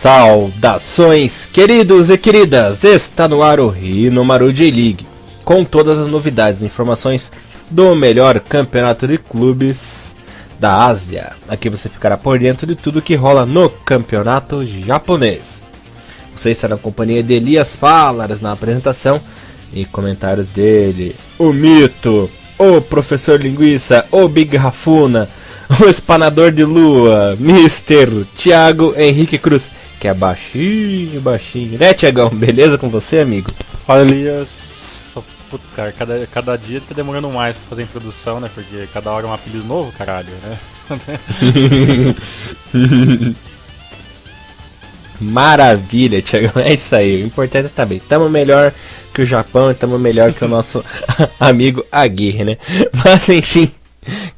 Saudações, queridos e queridas! Está no ar o Maru J-League, com todas as novidades e informações do melhor campeonato de clubes da Ásia. Aqui você ficará por dentro de tudo que rola no campeonato japonês. Você está na companhia de Elias Falaras na apresentação e comentários dele, o Mito, o Professor Linguiça, o Big Rafuna, o Espanador de Lua, Mister Thiago Henrique Cruz, que é baixinho, baixinho. Né, Tiagão? Beleza com você, amigo? Fala, Elias. Putz, cara, cada, cada dia tá demorando mais pra fazer a introdução, né? Porque cada hora é um apelido novo, caralho, né? Maravilha, Tiagão. É isso aí. O importante é tá bem. Tamo melhor que o Japão e tamo melhor que o nosso amigo Aguirre, né? Mas enfim.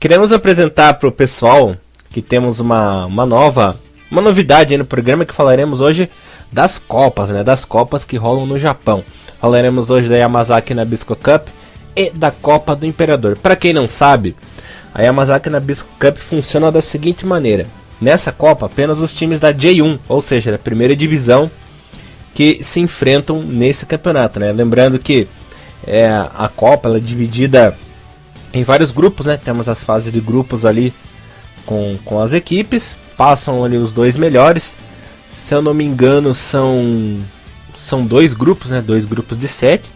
Queremos apresentar para o pessoal que temos uma, uma nova, uma novidade no programa que falaremos hoje das Copas, né? Das Copas que rolam no Japão. Falaremos hoje da Yamazaki Nabisco Cup e da Copa do Imperador. Para quem não sabe, a Yamazaki Nabisco Cup funciona da seguinte maneira: nessa Copa, apenas os times da J1, ou seja, da primeira divisão, que se enfrentam nesse campeonato, né? Lembrando que é, a Copa é dividida em vários grupos, né? Temos as fases de grupos ali com, com as equipes. Passam ali os dois melhores. Se eu não me engano, são são dois grupos, né? Dois grupos de sete.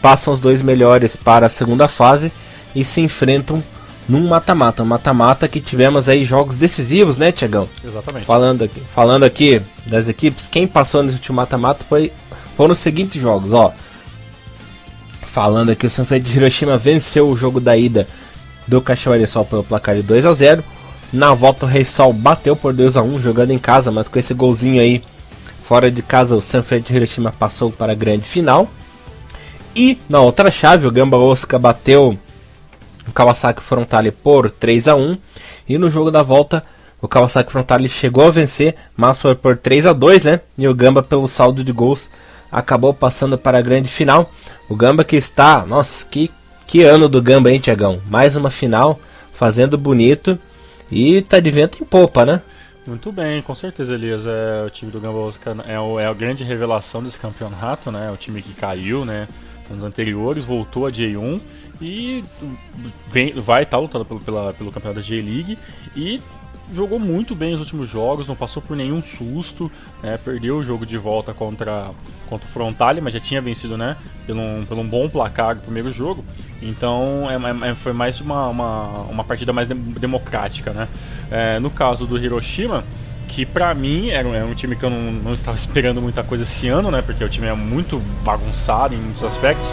Passam os dois melhores para a segunda fase e se enfrentam num mata-mata. Um mata-mata que tivemos aí jogos decisivos, né, Tiagão? Exatamente. Falando aqui, falando aqui das equipes, quem passou nesse último mata-mata foi foram os seguintes jogos, ó. Falando aqui, o Sanfrecce de Hiroshima venceu o jogo da ida do Cachoeira Sol pelo placar de 2 a 0 Na volta, o Rei Sol bateu por 2 a 1 jogando em casa, mas com esse golzinho aí fora de casa, o Sanfrecce Hiroshima passou para a grande final. E na outra chave, o Gamba Osaka bateu o Kawasaki Frontale por 3 a 1 E no jogo da volta, o Kawasaki Frontale chegou a vencer, mas foi por 3 a 2 né? E o Gamba, pelo saldo de gols, acabou passando para a grande final. O Gamba que está, nossa, que, que ano do Gamba, hein, Tiagão? Mais uma final, fazendo bonito e tá de vento em popa, né? Muito bem, com certeza, Elias. É, o time do Gamba Osaka é, o, é a grande revelação desse campeonato, né? O time que caiu, né? Nos anteriores, voltou a J1 e vem, vai estar tá lutando pelo, pela, pelo campeonato da J-League e jogou muito bem os últimos jogos, não passou por nenhum susto, né? perdeu o jogo de volta contra, contra o Frontale, mas já tinha vencido né? pelo, um, pelo um bom placar no primeiro jogo. Então é, é, foi mais uma, uma, uma partida mais de, democrática. Né? É, no caso do Hiroshima, que pra mim era, era um time que eu não, não, estava esperando muita coisa esse ano, né? porque o time é muito bagunçado em muitos aspectos,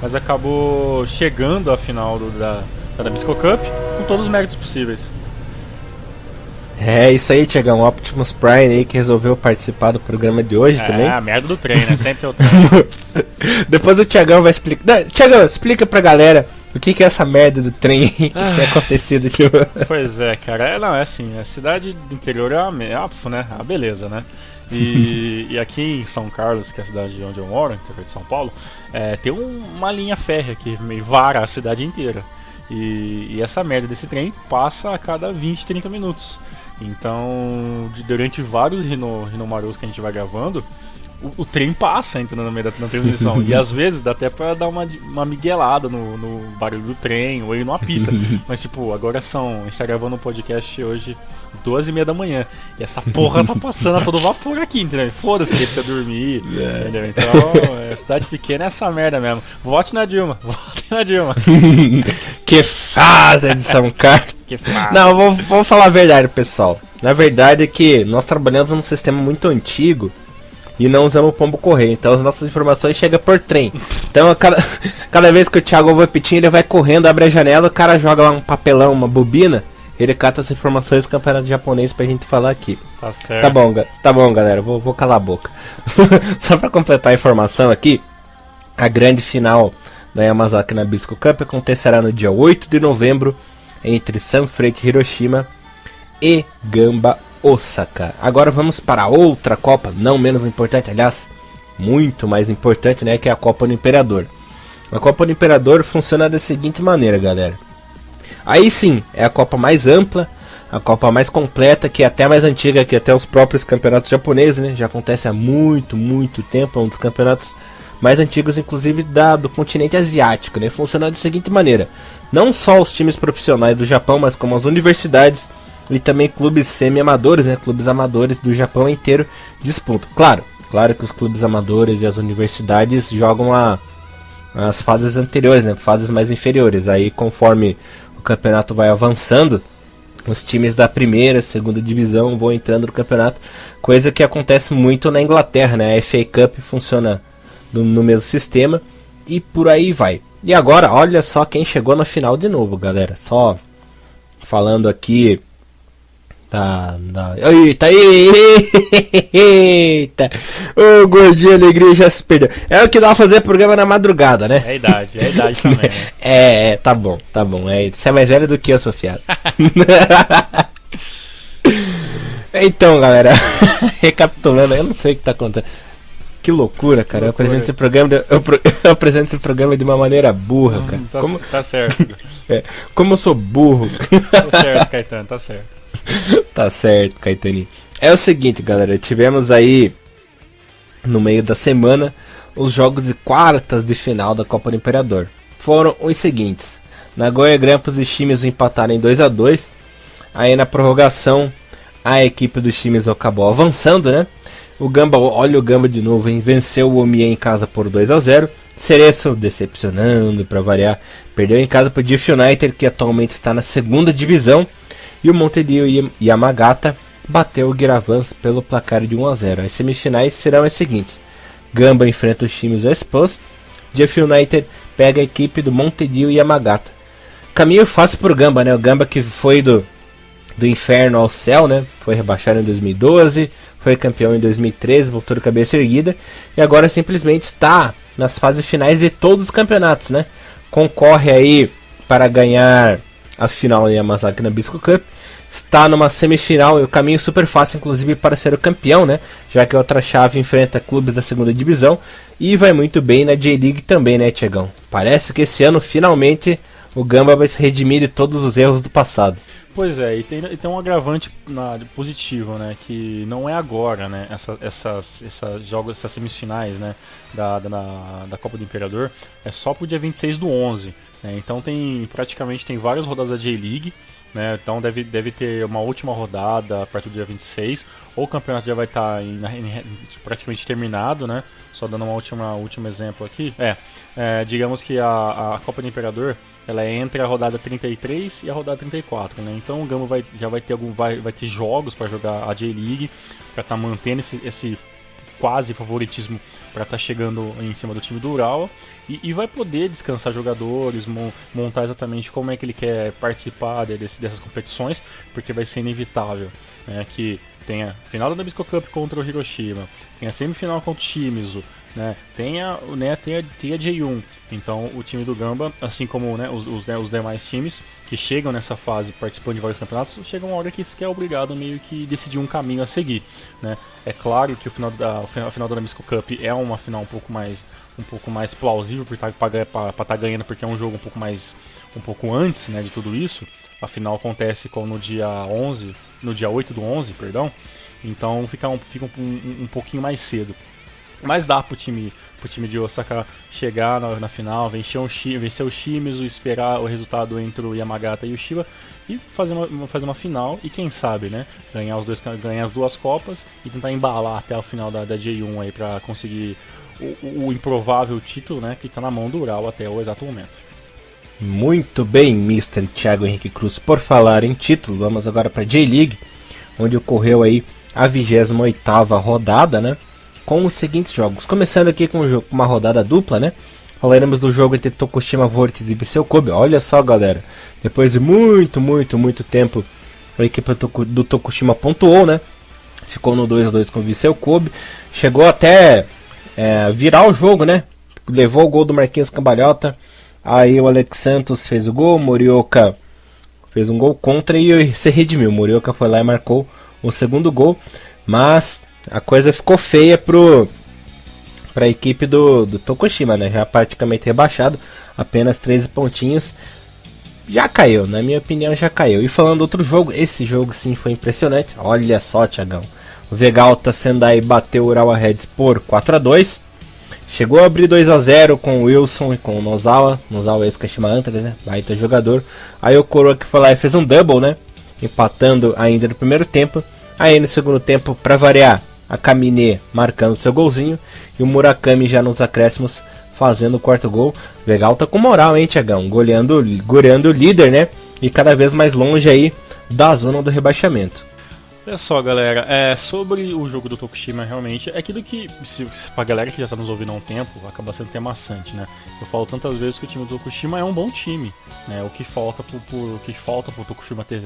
mas acabou chegando à final do, da, da Bisco Cup com todos os méritos possíveis. É, isso aí, Tiagão. Optimus Prime aí que resolveu participar do programa de hoje é, também. É, a merda do trem, né? Sempre é o trem. Depois o Tiagão vai explicar. Tiagão, explica pra galera o que, que é essa merda do trem que ah. tem acontecido, tipo. Pois é, cara. É, não, é assim, a cidade do interior é uma, é, né? A beleza, né? E, e, aqui em São Carlos, que é a cidade onde eu moro, interior de São Paulo, é, tem um, uma linha férrea que meio vara a cidade inteira. E, e, essa merda desse trem passa a cada 20, 30 minutos. Então, durante vários Rino, Rinomarus que a gente vai gravando, o, o, trem passa entrando no meio da na transmissão. e às vezes dá até pra dar uma, uma miguelada no, no barulho do trem, ou ele não apita. Mas tipo, agora são. A gente tá gravando um podcast hoje, duas e meia da manhã. E essa porra tá passando a todo vapor aqui, entendeu? Foda-se ele precisa dormir. É. Entendeu? Então, é, cidade pequena é essa merda mesmo. Vote na Dilma, vote na Dilma. que fase de São Carlos. Que fase. Não, vou, vou falar a verdade, pessoal. Na verdade é que nós trabalhamos num sistema muito antigo e não usamos o pombo correio. Então as nossas informações chegam por trem. Então cada, cada vez que o Thiago ouve pitinho, ele vai correndo, abre a janela, o cara joga lá um papelão, uma bobina, ele cata as informações do campeonato japonês pra gente falar aqui. Tá certo. Tá bom, tá bom galera, vou, vou calar a boca. Só pra completar a informação aqui, a grande final da Yamazaki Nabisco Cup acontecerá no dia 8 de novembro entre Sanfrecce Hiroshima e Gamba Osaka. Agora vamos para outra Copa, não menos importante, aliás, muito mais importante, né, que é a Copa do Imperador. A Copa do Imperador funciona da seguinte maneira, galera. Aí sim, é a Copa mais ampla, a Copa mais completa, que é até mais antiga que até os próprios campeonatos japoneses, né? Já acontece há muito, muito tempo, é um dos campeonatos mais antigos, inclusive da, do continente asiático, né? Funciona da seguinte maneira: não só os times profissionais do Japão, mas como as universidades e também clubes semi-amadores, né? Clubes amadores do Japão inteiro disputam. Claro, claro que os clubes amadores e as universidades jogam a, as fases anteriores, né? Fases mais inferiores. Aí, conforme o campeonato vai avançando os times da primeira, segunda divisão vão entrando no campeonato, coisa que acontece muito na Inglaterra, né? A FA Cup funciona no, no mesmo sistema e por aí vai. E agora, olha só quem chegou na final de novo, galera. Só falando aqui Tá, tá. Eita, eita! Ô oh, gordinho alegria já se perdeu. É o que dá pra fazer programa na madrugada, né? É idade, é idade também. Né? é, é, tá bom, tá bom. É, você é mais velho do que eu, Sofiado. então, galera, recapitulando, eu não sei o que tá acontecendo. Que loucura, cara. Que loucura. Eu apresento esse programa, de, eu, eu, apresento esse programa de uma maneira burra, cara. Tá, como, tá certo. É, como eu sou burro. Tá certo, Caetano, tá certo. tá certo, Caetaninho. É o seguinte, galera, tivemos aí no meio da semana os jogos de quartas de final da Copa do Imperador. Foram os seguintes: Nagoya Grampus e Chimes empataram em 2 a 2 Aí na prorrogação, a equipe dos times acabou avançando, né? O Gamba, olha o Gamba de novo, hein? Venceu o Omie em casa por 2 a 0 Cereço decepcionando para variar, perdeu em casa para o Diff United, que atualmente está na segunda divisão e o Montevideo Yamagata bateu o Giravans pelo placar de 1 a 0. As semifinais serão as seguintes: Gamba enfrenta os times Expost, Jeff United pega a equipe do Montevideo Yamagata. Caminho fácil para o Gamba, né? O Gamba que foi do, do inferno ao céu, né? Foi rebaixado em 2012, foi campeão em 2013, voltou de cabeça erguida e agora simplesmente está nas fases finais de todos os campeonatos, né? Concorre aí para ganhar a final em Yamazaki na Bisco Cup está numa semifinal e o caminho super fácil, inclusive, para ser o campeão, né? Já que a outra chave enfrenta clubes da segunda divisão e vai muito bem na J-League também, né, Tiagão? Parece que esse ano finalmente o Gamba vai se redimir de todos os erros do passado. Pois é, e tem, e tem um agravante na, positivo, né? Que não é agora, né? Essa, essas, essas jogos, essas semifinais, né? Da, da, da Copa do Imperador é só pro dia 26 do 11. Né? Então tem praticamente tem várias rodadas da J-League né? Então deve, deve ter uma última rodada a partir do dia 26. Ou o campeonato já vai estar tá praticamente terminado, né? Só dando uma última último exemplo aqui. É, é digamos que a, a Copa do Imperador ela é entre a rodada 33 e a rodada 34, né? Então o Gamo vai, já vai ter algum vai, vai ter jogos para jogar a J-League para estar tá mantendo esse, esse quase favoritismo para estar tá chegando em cima do time do Ural e, e vai poder descansar jogadores, montar exatamente como é que ele quer participar desse, dessas competições, porque vai ser inevitável né, que tenha final da Nabisco Cup contra o Hiroshima, tenha semifinal contra o Shimizu, né, tenha, né, tenha, tenha J1. Então o time do Gamba, assim como né, os, os, né, os demais times que chegam nessa fase participando de vários campeonatos, chega uma hora que se é obrigado meio que decidir um caminho a seguir. Né? É claro que o final da, final, a final da Nabisco Cup é uma final um pouco mais um pouco mais plausível para estar tá ganhando, porque é um jogo um pouco mais um pouco antes, né, de tudo isso. Afinal acontece com no dia 11, no dia 8 do 11, perdão. Então fica um, fica um, um, um pouquinho mais cedo. Mas dá pro time, pro time de Osaka chegar na, na final, vencer, um, vencer o Shimizu, esperar o resultado entre o Yamagata e o Shiba e fazer uma, fazer uma final e quem sabe, né, ganhar, os dois, ganhar as duas copas e tentar embalar até o final da, da J1 aí para conseguir o, o, improvável título, né, que está na mão do Ural até o exato momento. Muito bem, Mr. Thiago Henrique Cruz. Por falar em título, vamos agora para J-League, onde ocorreu aí a 28ª rodada, né, com os seguintes jogos. Começando aqui com uma rodada dupla, né? Falaremos do jogo entre Tokushima Vortex e Viseu Kobe. Olha só, galera. Depois de muito, muito, muito tempo, a equipe do Tokushima pontuou, né? Ficou no 2 a 2 com o Viseu Kobe. Chegou até é, virar o jogo, né? Levou o gol do Marquinhos Cambalhota. Aí o Alex Santos fez o gol, Morioka fez um gol contra e se redimiu. Morioka foi lá e marcou o segundo gol. Mas a coisa ficou feia pro para a equipe do, do Tokushima, né? Já praticamente rebaixado, apenas 13 pontinhos. já caiu, na minha opinião já caiu. E falando outro jogo, esse jogo sim foi impressionante. Olha só, Tiagão. O Vegalta Sendai bateu o Urawa Reds por 4 a 2 Chegou a abrir 2 a 0 com o Wilson e com o Nozawa. Nozawa ex-Kashima Antlers, né? Baita jogador. Aí o Coroa que foi lá e fez um double, né? Empatando ainda no primeiro tempo. Aí no segundo tempo, para variar, a Kamine marcando seu golzinho. E o Murakami já nos acréscimos fazendo o quarto gol. Legal, tá com moral, hein, Tiagão? Goleando, o líder, né? E cada vez mais longe aí da zona do rebaixamento. Olha só, galera, é, sobre o jogo do Tokushima, realmente, é aquilo que, se, pra galera que já tá nos ouvindo há um tempo, acaba sendo até maçante, né? Eu falo tantas vezes que o time do Tokushima é um bom time, né? O que falta pro, pro, o que falta pro Tokushima ter,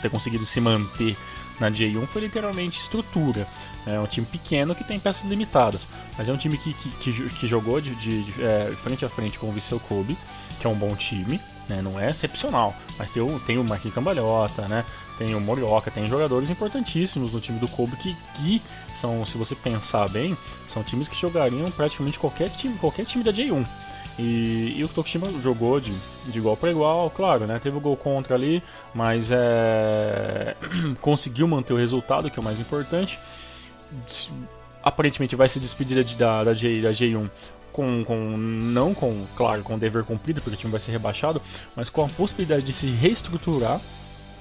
ter conseguido se manter na J1 foi literalmente estrutura. É um time pequeno que tem peças limitadas, mas é um time que, que, que, que jogou de, de, de é, frente a frente com o Vissel Kobe, que é um bom time, né? não é excepcional, mas tem o, tem o Marquinhos Cambalhota, né? tem o Morioka, tem jogadores importantíssimos no time do Kobe que, que são, se você pensar bem, são times que jogariam praticamente qualquer time, qualquer time da J1. E, e, o Tokushima jogou de, de igual para igual, claro, né? Teve o gol contra ali, mas é, conseguiu manter o resultado, que é o mais importante. Aparentemente vai se despedir da, da, J, da J1 com, com, não com, claro, com o dever cumprido, porque o time vai ser rebaixado, mas com a possibilidade de se reestruturar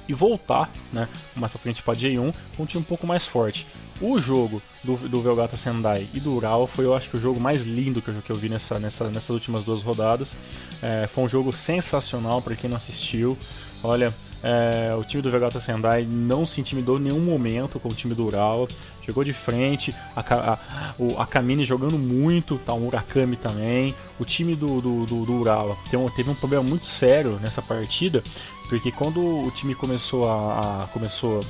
e voltar, né, mais pra frente para J1 com um time um pouco mais forte. O jogo do, do Velgata Sendai e do Ural foi, eu acho que o jogo mais lindo que eu, que eu vi nessa, nessa, nessas últimas duas rodadas. É, foi um jogo sensacional para quem não assistiu. Olha, é, o time do Vegata Sendai não se intimidou em nenhum momento com o time do Ural. Chegou de frente, a, a, o, a Kamine jogando muito, tá, o Murakami também. O time do, do, do, do teve um, teve um problema muito sério nessa partida, porque quando o time começou a, a começou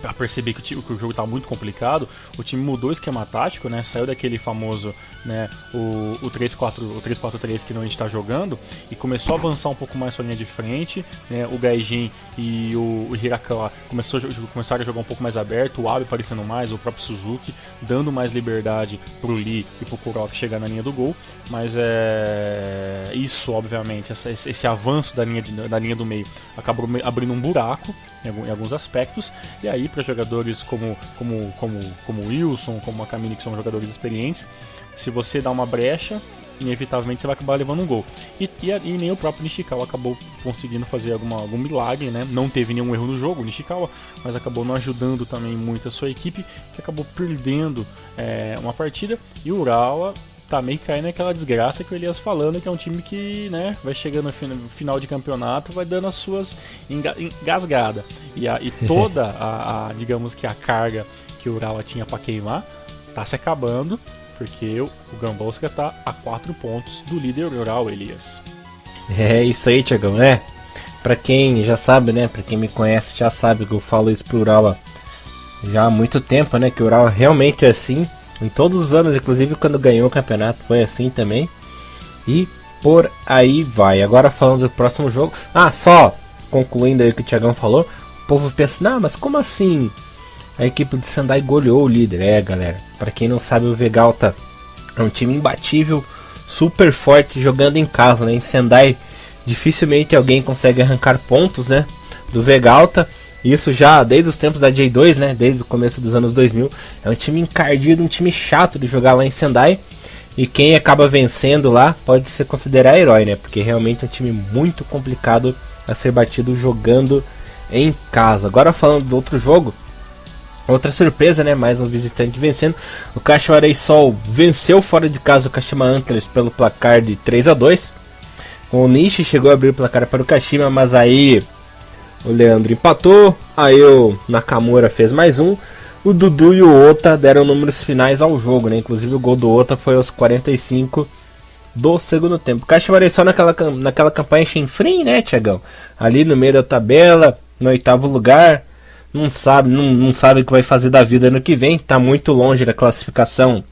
para perceber que o, que o jogo estava muito complicado, o time mudou o esquema tático, né? Saiu daquele famoso, né, o, o 3-4, o 3-4-3 que não a gente está jogando e começou a avançar um pouco mais sua linha de frente, né? O Gaijin e o, o Hirakawa começou, começaram a jogar um pouco mais aberto, o Abe aparecendo mais, o próprio Suzuki dando mais liberdade pro Lee e pro Kuroki chegar na linha do gol, mas é isso, obviamente, essa, esse, esse avanço da linha, de, da linha do meio acabou abrindo um buraco em, alguns aspectos. E aí, para jogadores como, como, como, como Wilson, como a Camille, que são jogadores experientes, se você dá uma brecha, inevitavelmente você vai acabar levando um gol. E, e, e nem o próprio Nishikawa acabou conseguindo fazer alguma, algum milagre, né? Não teve nenhum erro no jogo, Nishikawa, mas acabou não ajudando também muito a sua equipe, que acabou perdendo é, uma partida. E o Urawa tá meio caindo naquela desgraça que o Elias falando, que é um time que, né, vai chegando no final de campeonato, vai dando as suas engasgadas. E, a, e toda a, a, digamos que a carga que o Urawa tinha para queimar, tá se acabando, porque o, o Gambosca tá a 4 pontos do líder rural, Elias. É isso aí, Tiagão, né? Pra quem já sabe, né? Pra quem me conhece já sabe que eu falo isso pro Urawa já há muito tempo, né? Que o Urawa realmente é assim. Em todos os anos, inclusive quando ganhou o campeonato, foi assim também. E por aí vai. Agora falando do próximo jogo. Ah, só concluindo aí o que o Thiagão falou. O povo pensa, não, mas como assim? A equipe de Sendai goleou o líder. É, galera. Para quem não sabe, o Vegalta é um time imbatível, super forte, jogando em casa, né? Em Sendai, dificilmente alguém consegue arrancar pontos, né? Do Vegalta. Isso já desde os tempos da J2, né? Desde o começo dos anos 2000. É um time encardido, um time chato de jogar lá em Sendai. E quem acaba vencendo lá pode se considerar herói, né? Porque realmente é um time muito complicado a ser batido jogando em casa. Agora falando do outro jogo, outra surpresa, né? Mais um visitante vencendo. O Cachoeirei Sol venceu fora de casa o Kashima Antlers pelo placar de 3 a 2 O Nishi chegou a abrir o placar para o Kashima, mas aí o Leandro empatou, aí o Nakamura fez mais um. O Dudu e o Ota deram números finais ao jogo, né? Inclusive o gol do Ota foi aos 45 do segundo tempo. Cachoeira só naquela, naquela campanha chinfrim, né, Tiagão? Ali no meio da tabela, no oitavo lugar. Não sabe, não, não sabe o que vai fazer da vida ano que vem. Tá muito longe da classificação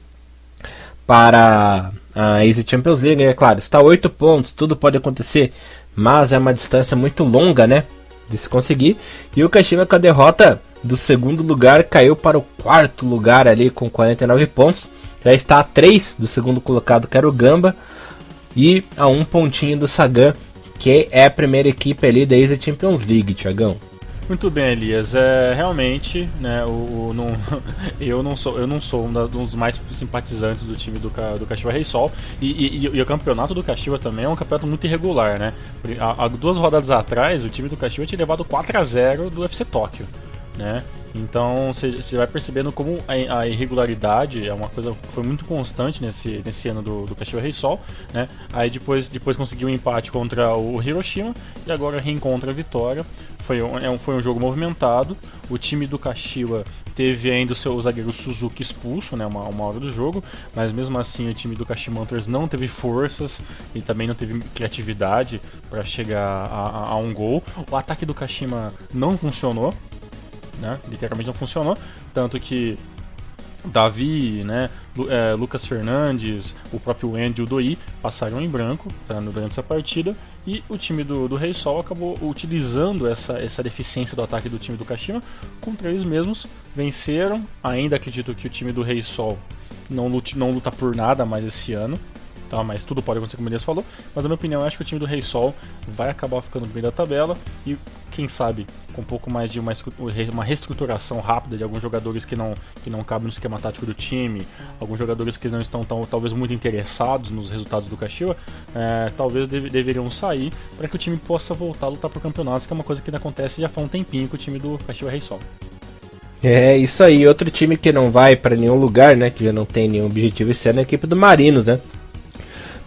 para a Easy Champions League, é claro. Está oito pontos, tudo pode acontecer, mas é uma distância muito longa, né? De se conseguir. E o Kashima com a derrota do segundo lugar caiu para o quarto lugar ali com 49 pontos. Já está a 3 do segundo colocado que era o Gamba. E a um pontinho do Sagan, que é a primeira equipe ali da Easy Champions League, Tiagão. Muito bem, Elias. É, realmente, né, o, o não, eu não sou, eu não sou um, dos mais simpatizantes do time do, do Caxiva Rei Sol. E, e, e, o campeonato do Caxiva também é um campeonato muito irregular, né? Há, há duas rodadas atrás, o time do Caxiva tinha levado 4 a 0 do UFC Tóquio, né? Então você vai percebendo como a, a, irregularidade é uma coisa que foi muito constante nesse, nesse ano do, do Kashiwa Reisol, né? Aí depois, depois conseguiu um empate contra o Hiroshima e agora reencontra a vitória. Foi um, é um, foi um jogo movimentado. O time do Kashiwa teve ainda o seu zagueiro Suzuki expulso, né, uma, uma hora do jogo, mas mesmo assim o time do Kashima Hunters não teve forças e também não teve criatividade para chegar a, a, a, um gol. O ataque do Kashima não funcionou, né? Literalmente não funcionou. Tanto que Davi, né, é, Lucas Fernandes, o próprio Andy e o Doi passaram em branco tá, durante essa partida e o time do, do Rei Sol acabou utilizando essa, essa deficiência do ataque do time do Kashima contra eles mesmos, venceram. Ainda acredito que o time do Rei Sol não, lute, não luta por nada mais esse ano, tá? Mas tudo pode acontecer, como o Elias falou. Mas na minha opinião, eu acho que o time do Rei Sol vai acabar ficando bem da tabela e quem sabe com um pouco mais de uma, uma reestruturação rápida de alguns jogadores que não, que não cabem no esquema tático do time, alguns jogadores que não estão tão, talvez muito interessados nos resultados do Caxiwa, é, talvez deve, deveriam sair para que o time possa voltar a lutar por campeonatos, que é uma coisa que não acontece já faz um tempinho com o time do Caxiwa Rei Sol. É, isso aí. Outro time que não vai para nenhum lugar, né? Que já não tem nenhum objetivo esse ano é a equipe do Marinos, né?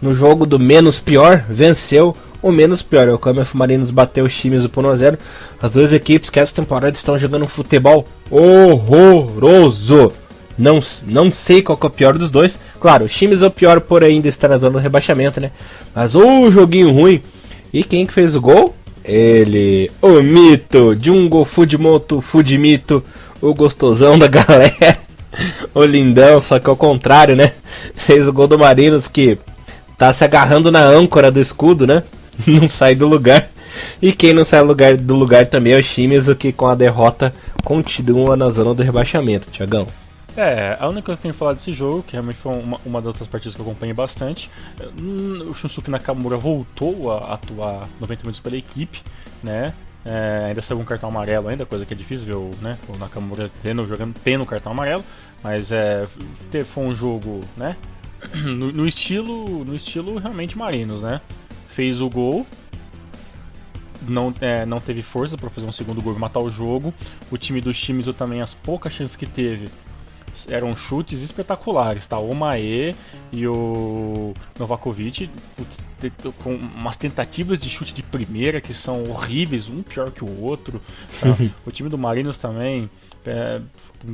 No jogo do menos pior, venceu o menos pior. O Câmara Marinos bateu os times do por 1x0. As duas equipes que essa temporada estão jogando um futebol horroroso. Não, não sei qual é o pior dos dois. Claro, os times é o pior por ainda estar na zona do rebaixamento, né? Mas o oh, joguinho ruim. E quem que fez o gol? Ele, o mito, Jungo Fudimoto Fudimito, o gostosão da galera. o lindão, só que ao contrário, né? Fez o gol do Marinos que tá se agarrando na âncora do escudo, né? não sai do lugar. E quem não sai do lugar, do lugar também é o Shimizu, que com a derrota continua na zona do rebaixamento, Tiagão. É, a única coisa que eu tenho que falar desse jogo, que realmente foi uma, uma das outras partidas que eu acompanhei bastante, hum, o Shunsuke Nakamura voltou a atuar 90 minutos pela equipe, né? É, ainda saiu um cartão amarelo ainda, coisa que é difícil ver o, né, o Nakamura tendo, jogando, tendo cartão amarelo, mas é, foi um jogo, né? No, no, estilo no estilo realmente Marinos, né? Fez o gol, não, é, não teve força para fazer um segundo gol e matar o jogo. O time do Shimizu também, as poucas chances que teve, eram chutes espetaculares, tá? O Mae e o Novakovic com umas tentativas de chute de primeira que são horríveis, um pior que o outro. Tá? o time do Marinos também é,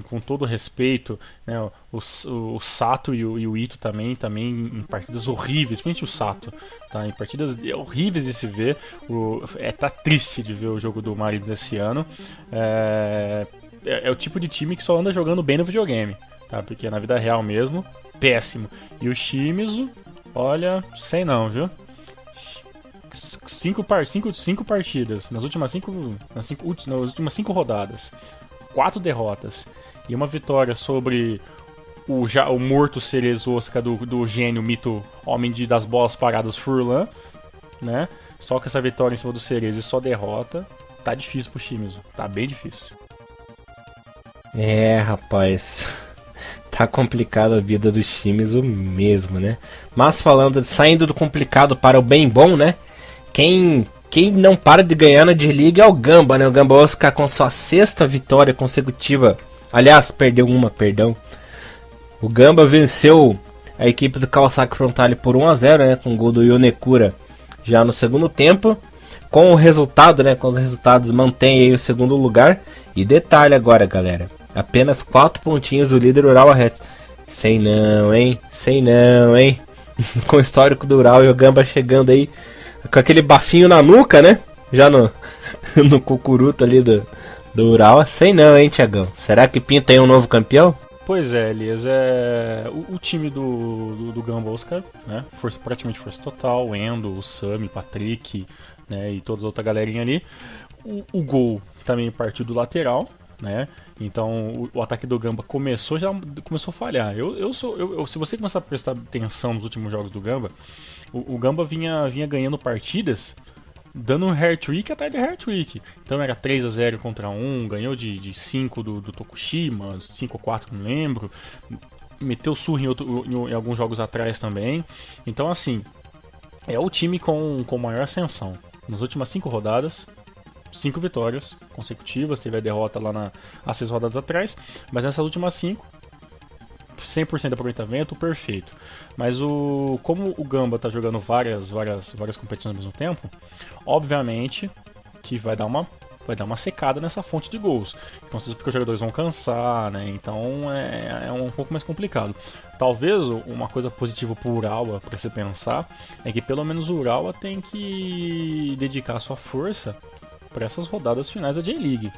com todo respeito, né, o, o, o Sato e o, e o, Ito também, também em partidas horríveis, principalmente o Sato, tá, em partidas horríveis de se ver, o, é, tá triste de ver o jogo do Marinos esse ano, é, é, é, o tipo de time que só anda jogando bem no videogame, tá, porque na vida real mesmo, péssimo, e o Shimizu, olha, sei não, viu, cinco, par, cinco, cinco partidas nas últimas cinco, nas, cinco, nas últimas cinco rodadas quatro derrotas e uma vitória sobre o, já, o morto Cerezosca do, do gênio mito Homem de, das Bolas Paradas Furlan, né? Só que essa vitória em cima do Cerezo e só derrota, tá difícil pro Shimizu, tá bem difícil. É, rapaz. tá complicado a vida do Shimizu mesmo, né? Mas falando, saindo do complicado para o bem bom, né? Quem quem não para de ganhar na D-League é o Gamba, né? O Gamba Oscar com sua sexta vitória consecutiva. Aliás, perdeu uma, perdão. O Gamba venceu a equipe do Kawasaki Frontale por 1 a 0, né, com o gol do Yonekura já no segundo tempo. Com o resultado, né, com os resultados mantém aí o segundo lugar. E detalhe agora, galera, apenas 4 pontinhos do líder Ural Reds. Sei não, hein? Sei não, hein? com o histórico do Ural e o Gamba chegando aí com aquele bafinho na nuca, né? Já no, no cucuruto ali do, do Ural. Sei não, hein, Tiagão? Será que pinta aí um novo campeão? Pois é, Elias, é... O, o time do, do, do Gamba Oscar, né? Força, praticamente força total, o Endo, o Sami, Patrick, né? E toda a outra galerinha ali. O, o gol também partiu do lateral, né? Então o, o, ataque do Gamba começou já começou a falhar. Eu, eu sou eu, eu, se você começar a prestar atenção nos últimos jogos do Gamba, o, o Gamba vinha, vinha ganhando partidas dando um hair trick atrás de hair trick. Então era 3 a 0 contra 1, ganhou de, de 5 do, do Tokushima, 5 ou 4, não lembro. Meteu surra em, outro, em, em alguns jogos atrás também. Então, assim, é o time com, com maior ascensão. Nas últimas 5 rodadas, cinco vitórias consecutivas, teve a derrota lá na, há seis rodadas atrás, mas nessas últimas cinco, 100% de aproveitamento, perfeito. Mas o como o Gamba tá jogando várias, várias, várias competições ao mesmo tempo, obviamente que vai dar uma vai dar uma secada nessa fonte de gols. Então, porque os jogadores vão cansar, né? Então é, é um pouco mais complicado. Talvez uma coisa positiva para o Urawa, para se pensar, é que pelo menos o Urawa tem que dedicar sua força para essas rodadas finais da J-League.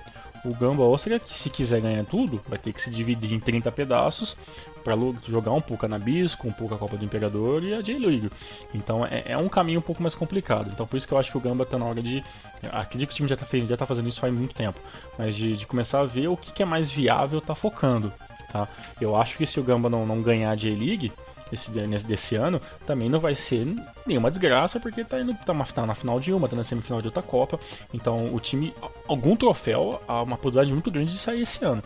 O Gamba Osaka, se quiser ganhar tudo, vai ter que se dividir em 30 pedaços para jogar um pouco a Nabisco, um pouco a Copa do Imperador e a J-League. Então é, é, um caminho um pouco mais complicado. Então por isso que eu acho que o Gamba está na hora de. Acredito que o time já está já tá fazendo isso faz muito tempo, mas de, de começar a ver o que, que é mais viável tá focando. Tá? Eu acho que se o Gamba não, não ganhar a J-League, esse, desse ano, também não vai ser nenhuma desgraça, porque tá, indo, tá, tá na final de uma, tá na semifinal de outra Copa. Então o time, algum troféu, há uma possibilidade muito grande de sair esse ano.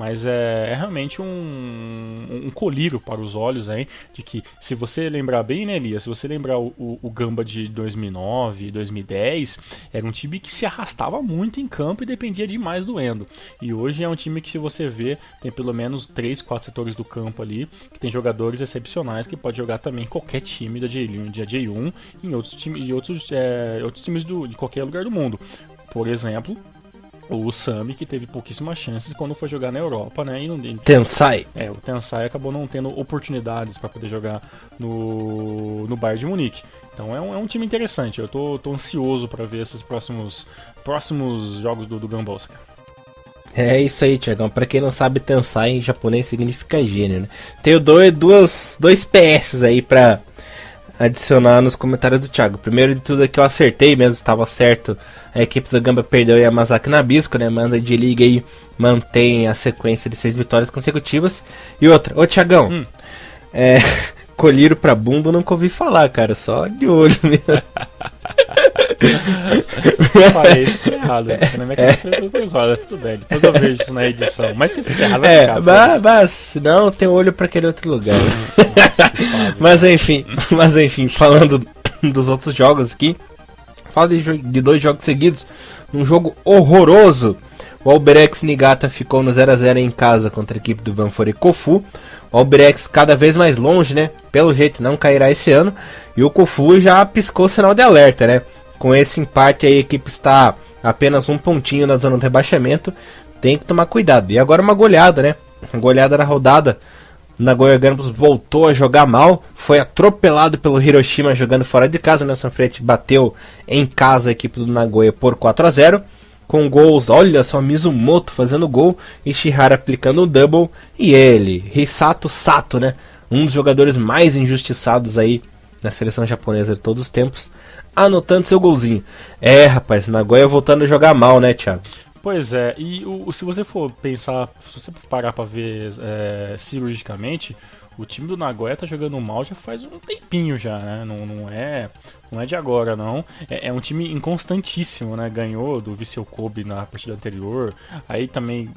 Mas é, é realmente um, um colírio para os olhos aí, de que se você lembrar bem, né, Elias? Se você lembrar o, o, o, Gamba de 2009, 2010, era um time que se arrastava muito em campo e dependia demais do Endo. E hoje é um time que, se você vê, tem pelo menos 3, 4 setores do campo ali, que tem jogadores excepcionais que pode jogar também em qualquer time da J1, da J1 em outros, time, e outros, é, outros times do, de qualquer lugar do mundo. Por exemplo, o Sami, que teve pouquíssimas chances quando foi jogar na Europa, né? E não, Tensai. É, o Tensai acabou não tendo oportunidades para poder jogar no, no Bayern de Munique. Então é um, é um time interessante. Eu tô, tô ansioso para ver esses próximos, próximos jogos do, do Gambosca. É isso aí, Tiagão. Pra quem não sabe, Tensai em japonês significa gênio, né? Tenho dois, duas, dois PS aí pra adicionar nos comentários do Thiago. Primeiro de tudo é que eu acertei mesmo, estava certo. A equipe do Gamba perdeu o Yamazaki Nabisco, né? Manda de liga aí, mantém a sequência de seis vitórias consecutivas. E outra, ô Thiagão, hum. é, colírio pra bunda nunca ouvi falar, cara, só de olho mesmo. Falei errado. Na minha cabeça é. tudo bem. Depois eu vejo isso na edição. Mas se fizer errado, é, mas, mas não tem olho para aquele outro lugar. mas enfim, mas enfim, falando dos outros jogos aqui, fala de, de dois jogos seguidos. Um jogo horroroso. O Alberex Nigata ficou no 0 a 0 em casa contra a equipe do Vanfore Kofu. O Alberex cada vez mais longe, né? Pelo jeito não cairá esse ano. E o Kofu já piscou o sinal de alerta, né? Com esse empate a equipe está apenas um pontinho na zona de rebaixamento. Tem que tomar cuidado. E agora uma goleada, né? Uma goleada na rodada. Nagoya Grampus voltou a jogar mal, foi atropelado pelo Hiroshima jogando fora de casa. Nessa frente bateu em casa a equipe do Nagoya por 4 a 0 com gols, olha só, Mizumoto fazendo gol e Shihara aplicando o double e ele, Hisato Sato, né? Um dos jogadores mais injustiçados aí na seleção japonesa de todos os tempos, anotando seu golzinho. É, rapaz, Nagoya voltando a jogar mal, né, Thiago? Pois é, e o, se você for pensar, se você parar pra ver é, cirurgicamente, o time do Nagoya tá jogando mal já faz um tempinho já, né? Não, não, é, não é de agora, não. É, é um time inconstantíssimo, né? Ganhou do Viseu Kobe na partida anterior, aí também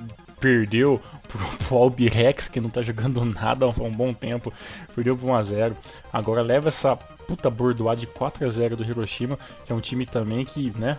perdeu pro, pro Albirex, que não tá jogando nada há um bom tempo, perdeu por 1x0. Agora leva essa puta bordoada de 4x0 do Hiroshima, que é um time também que, né,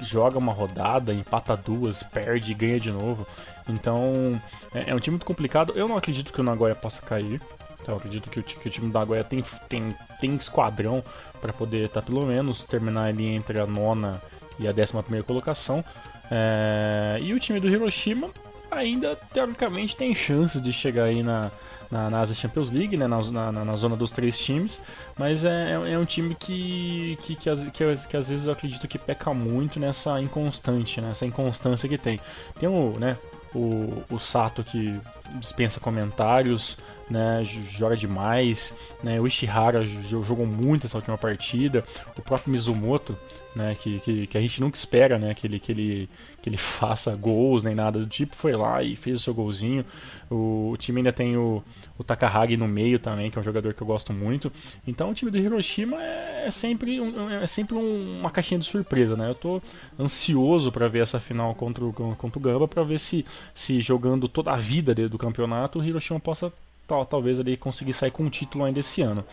joga uma rodada, empata duas, perde e ganha de novo. Então é, é, um time muito complicado. Eu não acredito que o Nagoya possa cair. Então, eu acredito que o, que o time do Nagoya tem, tem, tem esquadrão para poder tá, pelo menos terminar ali entre a nona e a décima primeira colocação. É, e o time do Hiroshima ainda teoricamente tem chances de chegar aí na, na, na Asia Champions League, né, na, na, na, zona dos três times, mas é, é, é um time que que, que, que, que, às vezes eu acredito que peca muito nessa inconstante, nessa inconstância que tem. Tem o, né, o, o Sato que dispensa comentários, né, joga demais, né, o Ishihara jogou muito essa última partida, o próprio Mizumoto, né, que, que, que, a gente nunca espera, né, que ele, que, ele, que ele faça gols nem nada do tipo, foi lá e fez o seu golzinho. O, o time ainda tem o, o Takahagi no meio também, que é um jogador que eu gosto muito. Então o time do Hiroshima é, é sempre, um, é sempre um, uma caixinha de surpresa, né? Eu tô ansioso para ver essa final contra o, contra o Gamba, para ver se, se jogando toda a vida do campeonato, o Hiroshima possa tal, talvez ali conseguir sair com um título ainda esse ano.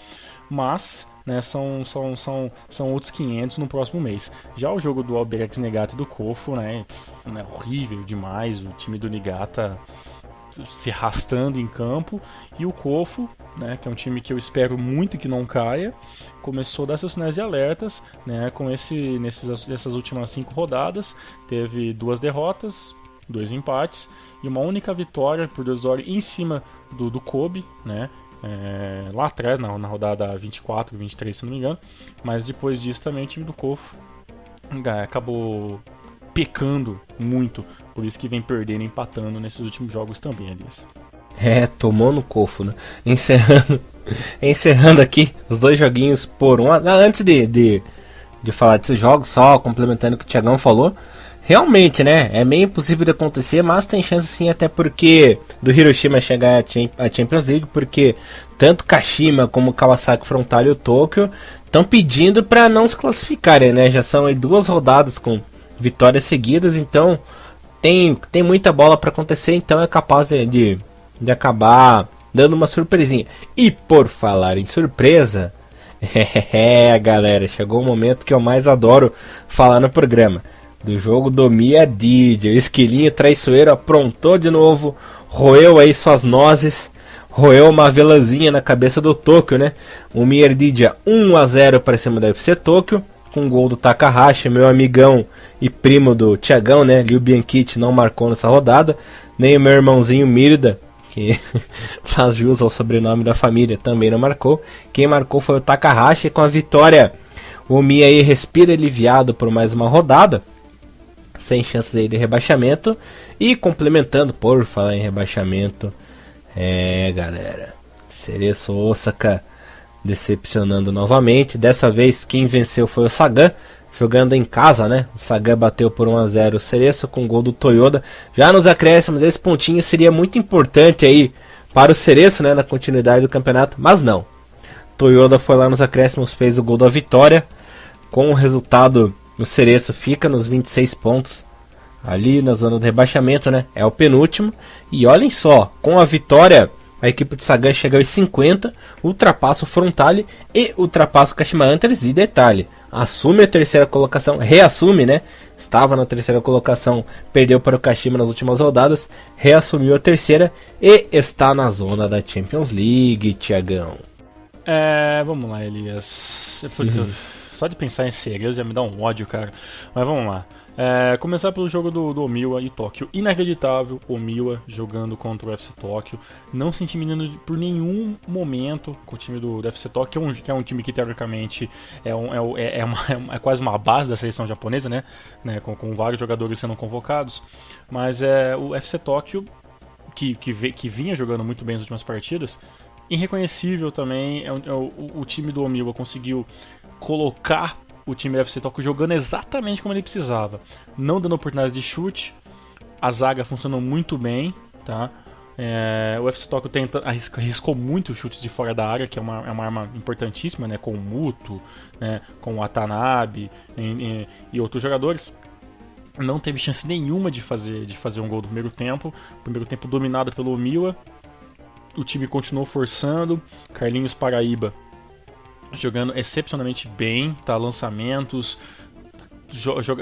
Mas né, são, são, são, são outros 500 no próximo mês. Já o jogo do Alberex Negata e do Kofo, né, é horrível demais, o time do Nigata se arrastando em campo e o Kofo, né, que é um time que eu espero muito que não caia, começou a dar seus sinais de alertas, né, com esse nesses, nessas últimas cinco rodadas teve duas derrotas, dois empates e uma única vitória por Desori em cima do, do Kobe, né? É, lá atrás, na, na rodada 24, 23, se não me engano. Mas depois disso também o time do Kofo acabou pecando muito. Por isso que vem perdendo, empatando nesses últimos jogos também, Elias. É, tomou no cofo, né? Encerrando, encerrando aqui os dois joguinhos por um. Ah, antes de, de, de falar desses jogos, só complementando o que o Tiagão falou realmente, né? É meio impossível de acontecer, mas tem chance sim, até porque do Hiroshima chegar a Champions League, porque tanto Kashima como Kawasaki Frontal e o Tokyo estão pedindo para não se classificarem, né? Já são aí duas rodadas com vitórias seguidas, então tem, tem muita bola para acontecer, então é capaz de, de acabar dando uma surpresinha. E por falar em surpresa, é galera, chegou o momento que eu mais adoro falar no programa do jogo do Mia Didi. O esquilinho traiçoeiro aprontou de novo, roeu aí suas nozes, roeu uma velazinha na cabeça do Tokyo, né? O Didi 1 a 0 para cima da FC Tokyo, com gol do Takahashi, meu amigão e primo do Tiagão, né? Liu Bianchiti não marcou nessa rodada, nem o meu irmãozinho Mirda, que faz jus ao sobrenome da família, também não marcou. Quem marcou foi o Takahashi com a vitória. O Mia aí respira aliviado por mais uma rodada sem chances aí de rebaixamento. E complementando, por falar em rebaixamento, é galera, Cereço Osaka decepcionando novamente. Dessa vez quem venceu foi o Sagan, jogando em casa, né? O Sagan bateu por 1 a 0 o Cereço com gol do Toyoda. Já nos acréscimos, esse pontinho seria muito importante aí para o Cereço, né, na continuidade do campeonato, mas não. Toyoda foi lá nos acréscimos, fez o gol da vitória, com o resultado o Cereço fica nos 26 pontos, ali na zona do rebaixamento, né? É o penúltimo. E olhem só, com a vitória, a equipe de Sagan chega aos 50, ultrapassa o Frontale e ultrapassa o Kashima Antlers. E detalhe, assume a terceira colocação, reassume, né? Estava na terceira colocação, perdeu para o Kashima nas últimas rodadas, reassumiu a terceira e está na zona da Champions League, Tiagão. É, vamos lá, Elias. Só de pensar em Cerezo já me dá um ódio, cara. Mas vamos lá. É, começar pelo jogo do, do Omiwa e Tóquio. Inacreditável, Omiwa jogando contra o FC Tóquio. Não se intimidando por nenhum momento com o time do, do FC Tóquio, que é, um, que é um time que teoricamente é, um, é, é, uma, é, quase uma base da seleção japonesa, né? né? Com, com vários jogadores sendo convocados. Mas é, o FC Tóquio, que, que, que vinha jogando muito bem nas últimas partidas, irreconhecível também. É, é o, o, time do Omiwa conseguiu colocar o time do FC Tóquio jogando exatamente como ele precisava, não dando oportunidades de chute, a zaga funcionou muito bem, tá? É, o FC Tóquio tenta, arrisca, arriscou muito chutes de fora da área, que é uma, é uma arma importantíssima, né? Com o Muto, né? com o Watanabe e, e, e, outros jogadores. Não teve chance nenhuma de fazer, de fazer um gol no primeiro tempo. Primeiro tempo dominado pelo Miwa. O time continuou forçando. Carlinhos Paraíba jogando excepcionalmente bem, tá? Lançamentos,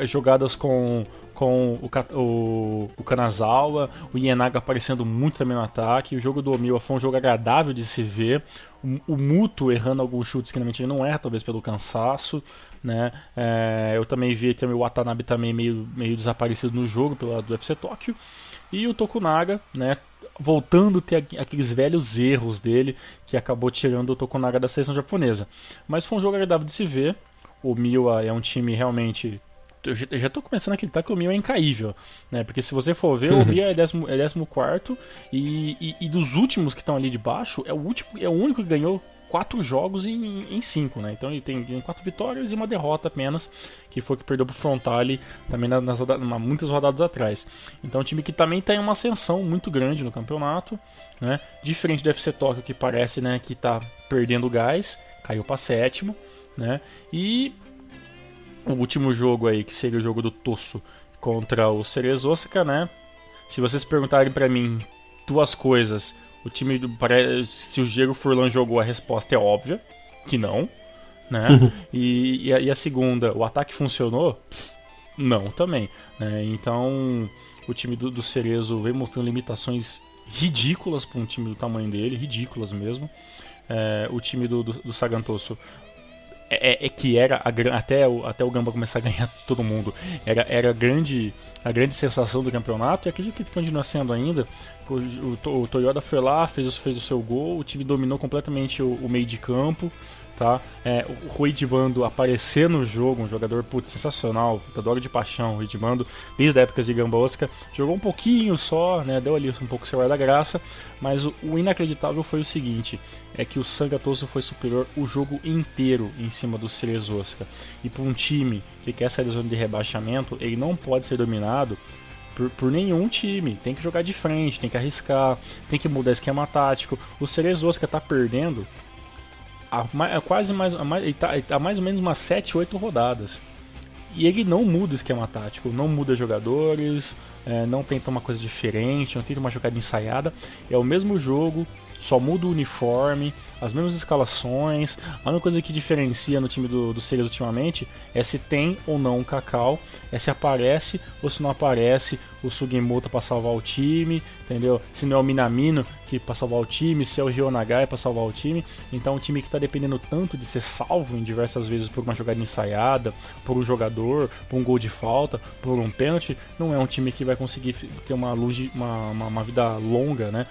jogadas com, com o, o, o Kanazawa, o Ienaga aparecendo muito também no ataque. O jogo do Omiwa foi um jogo agradável de se ver. O, o Muto errando alguns chutes que realmente não é, talvez pelo cansaço. Né? É, eu também vi também o Watanabe também meio, meio desaparecido no jogo pelo lado do UFC Tóquio. E o Tokunaga, né, voltando a ter aqueles velhos erros dele que acabou tirando o Tokunaga da seleção japonesa. Mas foi um jogo agradável de se ver. O Miwa é um time realmente eu já, tô começando a acreditar que o Mia é incaível, né? Porque se você for ver, o Mia é 14 é décimo quarto, e, e, e dos últimos que estão ali de baixo, é o último, é o único que ganhou quatro jogos em, em cinco, né? Então ele tem, quatro vitórias e uma derrota apenas, que foi que perdeu pro Frontale também nas, nas, muitas rodadas atrás. Então é um time que também tem uma ascensão muito grande no campeonato, né? Diferente do FC Tóquio, que parece né, que tá perdendo gás, caiu para sétimo, né? E o último jogo aí, que seria o jogo do Tosso contra o Cerezo né? Se vocês perguntarem para mim duas coisas o time, se o Diego Furlan jogou, a resposta é óbvia, que não. Né? e, e, a, e, a, segunda, o ataque funcionou? Não, também. Né? Então, o time do, do Cerezo vem mostrando limitações ridículas para um time do tamanho dele, ridículas mesmo. É, o time do, do, do Sagantoso é, é, é, que era a, até, o, até o Gamba começar a ganhar todo mundo, era, era a, grande, a grande sensação do campeonato e acredito que continua sendo ainda. O, o, o Toyota foi lá, fez, fez o seu gol, o time dominou completamente o, o meio de campo tá? É, o Rui Bando aparecer no jogo, um jogador putz, sensacional, lutador de paixão, Rui Bando, desde a época de Gamba Osaka, jogou um pouquinho só, né? Deu ali um pouco o celular da graça, mas o, o, inacreditável foi o seguinte: é que o Sangatoso foi superior o jogo inteiro em cima do Ceres Osaka. E para um time que quer sair da zona de rebaixamento, ele não pode ser dominado por, por, nenhum time. Tem que jogar de frente, tem que arriscar, tem que mudar esquema tático. O Ceres Osaka tá perdendo há, há quase mais, há mais, tá, há mais ou menos umas 7, 8 rodadas. E ele não muda o esquema tático, não muda jogadores, é, não tenta uma coisa diferente, não tenta uma jogada ensaiada. É o mesmo jogo, só muda o uniforme, as mesmas escalações. A única coisa que diferencia no time do, do ultimamente é se tem ou não um Cacau, é se aparece ou se não aparece o Sugimoto para salvar o time, entendeu? Se não é o Minamino que para salvar o time, se é o Ryonagai para salvar o time. Então, um time que está dependendo tanto de ser salvo em diversas vezes por uma jogada ensaiada, por um jogador, por um gol de falta, por um pênalti, não é um time que vai conseguir ter uma, longe, uma, uma, uma vida longa, né?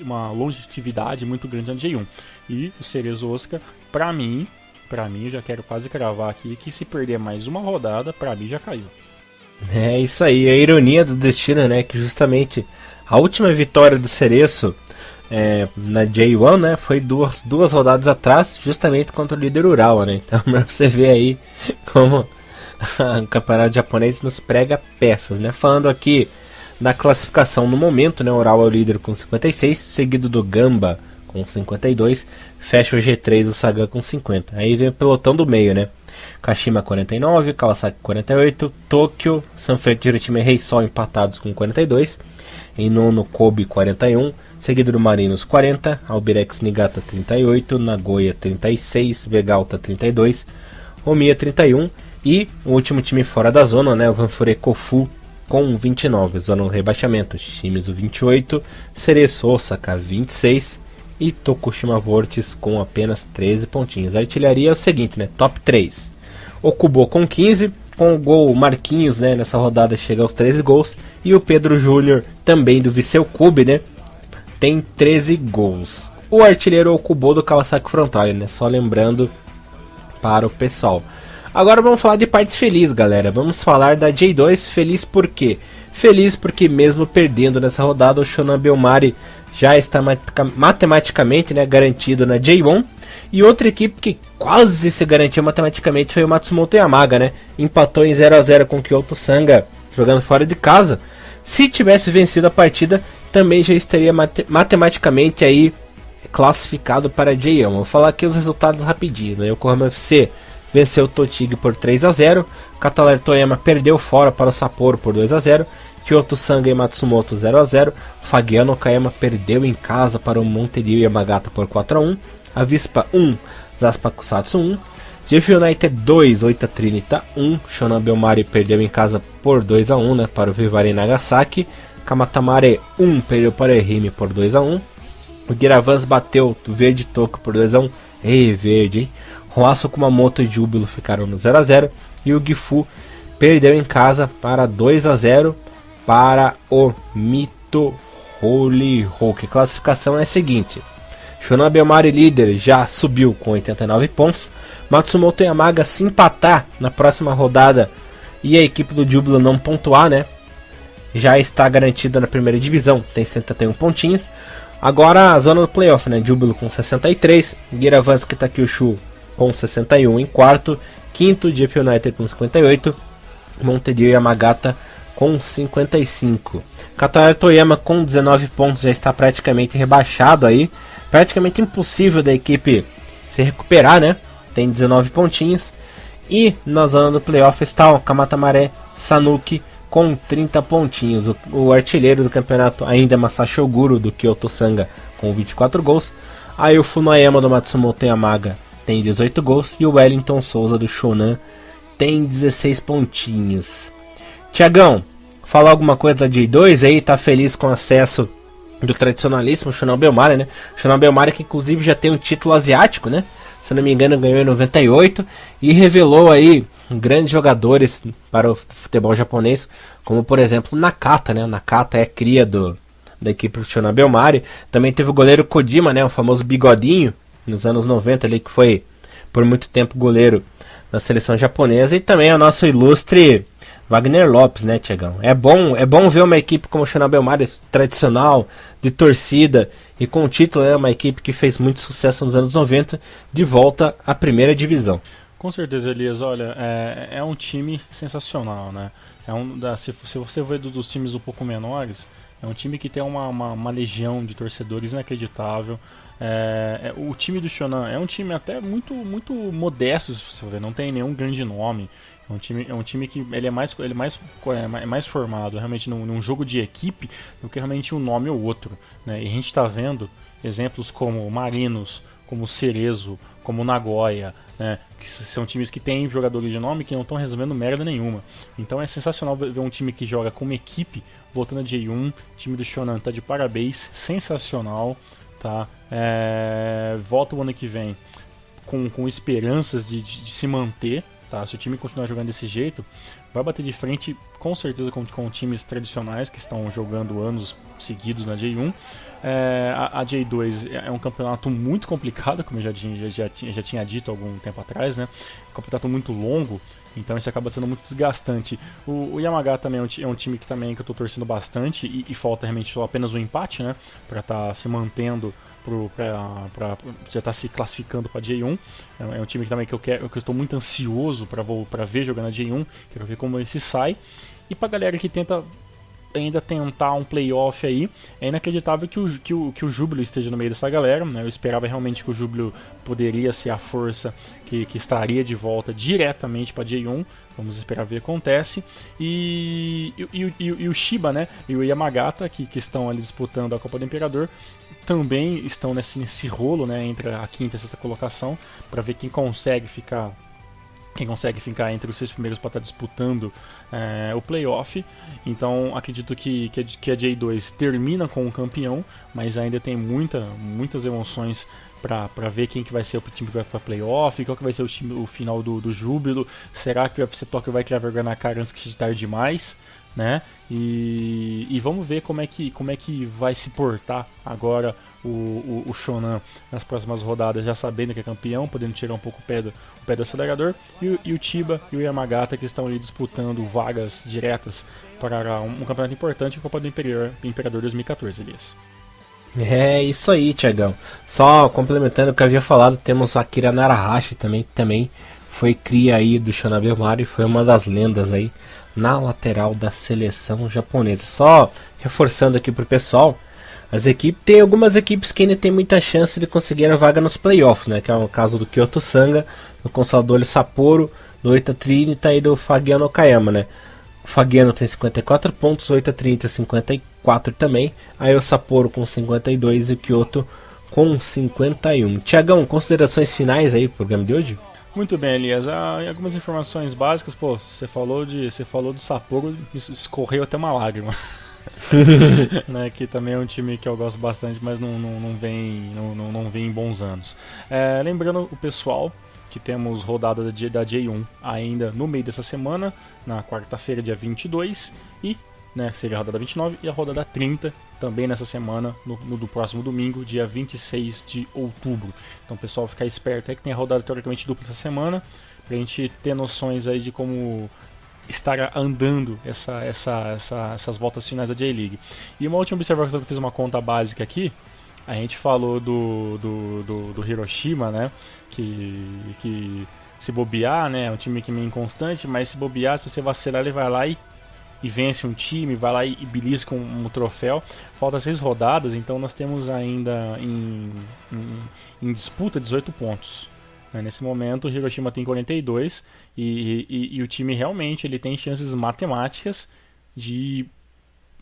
Uma longevidade muito grande na J1. E o Cerezo Oscar, pra mim, pra mim, já quero quase cravar aqui que se perder mais uma rodada, pra mim já caiu. É isso aí, a ironia do destino, né? Que justamente a última vitória do Cereço é, na J1, né? Foi duas, duas rodadas atrás, justamente contra o líder Ural, né? Então, pra você ver aí como o campeonato japonês nos prega peças, né? Falando aqui da classificação no momento, né? Ural é o líder com 56, seguido do Gamba com 52, fecha o G3 o Sagan com 50. Aí vem o pelotão do meio, né? Kashima 49, Kawasaki 48, Tokyo, Sanfrecce, Hiroshima e Reisol empatados com 42. Em nono, Kobe 41, seguido do Marinos 40, Albirex Nigata 38, Nagoya 36, Vegalta 32, Omiya 31 e o último time fora da zona, né, o Vanfure Kofu com 29, zona do rebaixamento, Shimizu 28, Cereço Osaka 26, e Tokushima Vortis com apenas 13 pontinhos. A artilharia é o seguinte, né? Top 3. Okubo com 15, com o gol Marquinhos, né? Nessa rodada chega aos 13 gols. E o Pedro Júnior, também do Viseu Cube, né? Tem 13 gols. O artilheiro Okubo do Kawasaki Frontale, né? Só lembrando para o pessoal. Agora vamos falar de parte feliz, galera. Vamos falar da J2. Feliz por quê? Feliz porque mesmo perdendo nessa rodada, o Shonan Belmari já está matematicamente né, garantido na J1. E outra equipe que quase se garantiu matematicamente foi o Matsumoto Yamaga, né? Empatou em 0 a 0 com o Kyoto Sanga, jogando fora de casa. Se tivesse vencido a partida, também já estaria mate matematicamente aí classificado para a J1. Vou falar aqui os resultados rapidinho. Né? Yokohama FC venceu Totig por 3 a 0. Catalar Toyama perdeu fora para o Sapporo por 2 a 0. Kyoto Sanga e Matsumoto 0 a 0 Fagiano Okayama perdeu em casa para o Monterio Yamagata por 4 a 1 Avispa 1, Zaspa Kusatsu 1, Jeff United 2, Oita Trinita 1, Shonan Belmari perdeu em casa por 2 a 1 né, para o Vivari Nagasaki, Kamatamare 1 perdeu para o Ehime por 2 a 1 o Giravans bateu o Verde Toco por 2 a 1 Ei, Verde, hein? Roaço Kumamoto e Júbilo ficaram no 0 a 0 e o Gifu perdeu em casa para 2 a 0 para o Mito Holy Hulk. A classificação é a seguinte: Shonobi Omari líder já subiu com 89 pontos. Matsumoto Yamaga se empatar na próxima rodada e a equipe do Júbilo não pontuar, né? Já está garantida na primeira divisão, tem 71 pontinhos. Agora a zona do playoff, né? Júbilo com 63, Giravansky Takyushu com 61 em quarto, quinto Jeff United com 58, Montedio Yamagata com 55. Katayo Toyama com 19 pontos já está praticamente rebaixado aí, praticamente impossível da equipe se recuperar, né? Tem 19 pontinhos. E na zona do playoff está o Kamatamare Sanuki com 30 pontinhos. O, o, artilheiro do campeonato ainda é Masashi Oguro do Kyoto Sanga com 24 gols. Aí o Funoyama do Matsumoto Yamaga tem 18 gols e o Wellington Souza do Shonan tem 16 pontinhos. Tiagão, falar alguma coisa da J2 aí? Tá feliz com o acesso do tradicionalíssimo Shonan Belmari, né? Shonan Belmari que inclusive já tem um título asiático, né? Se não me engano ganhou em 98 e revelou aí grandes jogadores para o futebol japonês, como por exemplo Nakata, né? Nakata é cria do, da equipe do Shonan Belmari. Também teve o goleiro Kodima, né? O famoso bigodinho, nos anos 90 ali, que foi por muito tempo goleiro da seleção japonesa. E também o nosso ilustre Wagner Lopes, né, Tiagão? É bom, é bom ver uma equipe como o Belmari, tradicional, de torcida e com o título, né, uma equipe que fez muito sucesso nos anos 90, de volta à primeira divisão. Com certeza, Elias. Olha, é, é um time sensacional, né? É um da, se, se você ver dos times um pouco menores, é um time que tem uma, uma, uma legião de torcedores inacreditável. É, é, o time do Shonan é um time até muito muito modesto, se você ver, não tem nenhum grande nome. É um time, é um time que ele é mais, ele é mais, é mais formado realmente num, num jogo de equipe do que realmente um nome ou outro. Né? E a gente está vendo exemplos como Marinos, como Cerezo, como Nagoya, né? que são times que têm jogadores de nome que não estão resolvendo merda nenhuma. Então é sensacional ver um time que joga como equipe voltando a J1. O time do Shonan tá de parabéns, sensacional. Tá? É... Volta o ano que vem com, com esperanças de, de, de se manter Tá? Se o time continuar jogando desse jeito, vai bater de frente com certeza com, com times tradicionais que estão jogando anos seguidos na J1. É, a, a, J2 é um campeonato muito complicado, como eu já, já, já, já tinha dito algum tempo atrás, né? Um campeonato muito longo, então isso acaba sendo muito desgastante. O, o Yamagata também é um, é um, time que também que eu estou torcendo bastante e, e, falta realmente só apenas um empate, né? Para estar tá se mantendo para já está se classificando para J1. É, é um time que também que eu quero, que eu estou muito ansioso para ver jogar na J1, quero ver como ele se sai. E para galera que tenta ainda tentar um playoff aí, é inacreditável que o, que, o, que o Júbilo esteja no meio dessa galera. Né? Eu esperava realmente que o Júbilo poderia ser a força que, que estaria de volta diretamente para J1. Vamos esperar ver o que acontece. E, e, e, e, o Shiba né? e o Yamagata, que, que estão ali disputando a Copa do Imperador, também estão nesse, nesse rolo né, entre a quinta e a sexta colocação para ver quem consegue ficar quem consegue ficar entre os seis primeiros para estar tá disputando é, o playoff. Então acredito que, que, a J2 termina com o campeão, mas ainda tem muita, muitas emoções para ver quem que vai ser o time que vai para playoff, qual que vai ser o, time, o final do, do júbilo. Será que o UFC Tokyo vai criar vergonha na cara antes que seja tarde demais? Né? E, e vamos ver como é que como é que vai se portar agora o, o, o, Shonan nas próximas rodadas, já sabendo que é campeão, podendo tirar um pouco o pé do, o pé do acelerador, e, e o Chiba e o Yamagata que estão ali disputando vagas diretas para um, um campeonato importante, a Copa do Imperador, Imperador 2014, Elias. É isso aí, Tiagão. Só complementando o que eu havia falado, temos o Akira Narahashi também, que também foi cria aí do Shonabe Mario, foi uma das lendas aí na lateral da seleção japonesa. Só reforçando aqui pro pessoal, as equipes tem algumas equipes que ainda tem muita chance de conseguir a vaga nos playoffs, né? Que é o caso do Kyoto Sanga, do Consadole Sapporo, do Oita Trinita e do Fagiano Okayama, né? O Fagiano tem 54 pontos, o Oita Trinita 54 também, aí o Sapporo com 52 e o Kyoto com 51. Tiagão, considerações finais aí pro programa de hoje? Muito bem, Elias. Ah, algumas informações básicas, pô, você falou de. Você falou do Sapporo, escorreu até uma lágrima. né, que também é um time que eu gosto bastante, mas não, não, não vem, não, não, não, vem em bons anos. É, lembrando o pessoal que temos rodada da, da J1 ainda no meio dessa semana, na quarta-feira, dia 22, e né, seria a rodada 29, e a rodada 30 também nessa semana, no, no, do próximo domingo, dia 26 de outubro. Então, pessoal, ficar esperto aí que tem a rodada teoricamente dupla essa semana, pra gente ter noções aí de como estar andando essa, essa, essa, essas voltas finais da J-League. E uma última observação que eu fiz uma conta básica aqui, a gente falou do, do, do, do Hiroshima, né? Que, que se bobear, né? É um time que é meio inconstante, mas se bobear, se você vacilar, ele vai lá e, e vence um time, vai lá e, e belisca um, um, troféu. Falta seis rodadas, então nós temos ainda em, em, em disputa 18 pontos. Né? Nesse momento, o Hiroshima tem 42 e, e, e o time realmente ele tem chances matemáticas de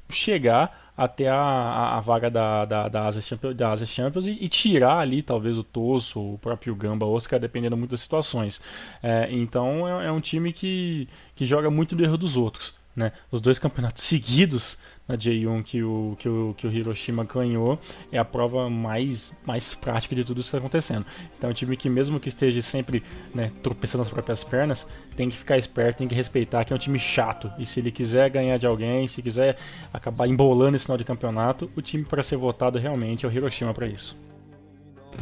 chegar até a, a, vaga da, da, da, Asia Champions, da Asia Champions e, e, tirar ali talvez o Tosso, o próprio Gamba, Oscar, dependendo muito das situações. É, então é, é, um time que, que joga muito do erro dos outros. Né? Os dois campeonatos seguidos na J1 que o, que o, que o Hiroshima ganhou é a prova mais, mais prática de tudo isso que está acontecendo. Então é um time que mesmo que esteja sempre né, tropeçando nas próprias pernas, tem que ficar esperto, tem que respeitar que é um time chato. E se ele quiser ganhar de alguém, se quiser acabar embolando esse final de campeonato, o time para ser votado realmente é o Hiroshima para isso.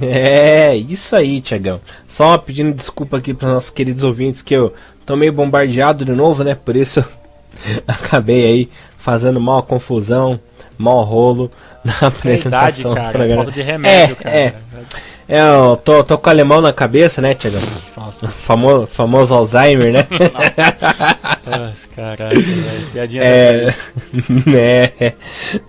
É, isso aí, Tiagão. Só pedindo desculpa aqui para nossos queridos ouvintes que eu tô meio bombardeado de novo, né? Por isso acabei aí fazendo mal confusão, mal rolo na é apresentação idade, cara, do Falta de remédio, é, cara. É. É, eu tô, tô com o alemão na cabeça, né, Tiago? Famoso, famoso Alzheimer, né? Nossa, caralho, piadinha é, é,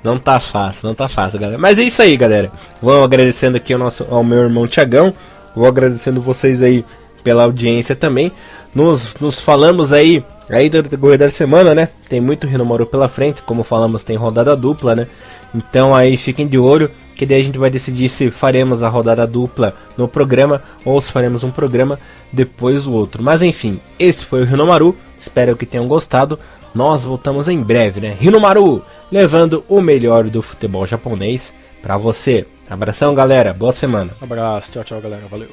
não tá fácil, não tá fácil, galera. Mas é isso aí, galera. Vou agradecendo aqui ao, nosso, ao meu irmão Tiagão. Vou agradecendo vocês aí pela audiência também. Nos, nos falamos aí Aí do decorrer da semana, né? Tem muito Renomaru pela frente, como falamos, tem rodada dupla, né? Então aí fiquem de olho, que daí a gente vai decidir se faremos a rodada dupla no programa ou se faremos um programa depois do outro. Mas enfim, esse foi o Rinomaru, espero que tenham gostado. Nós voltamos em breve, né? Rinomaru, levando o melhor do futebol japonês para você. Abração, galera. Boa semana. abraço. Tchau, tchau, galera. Valeu.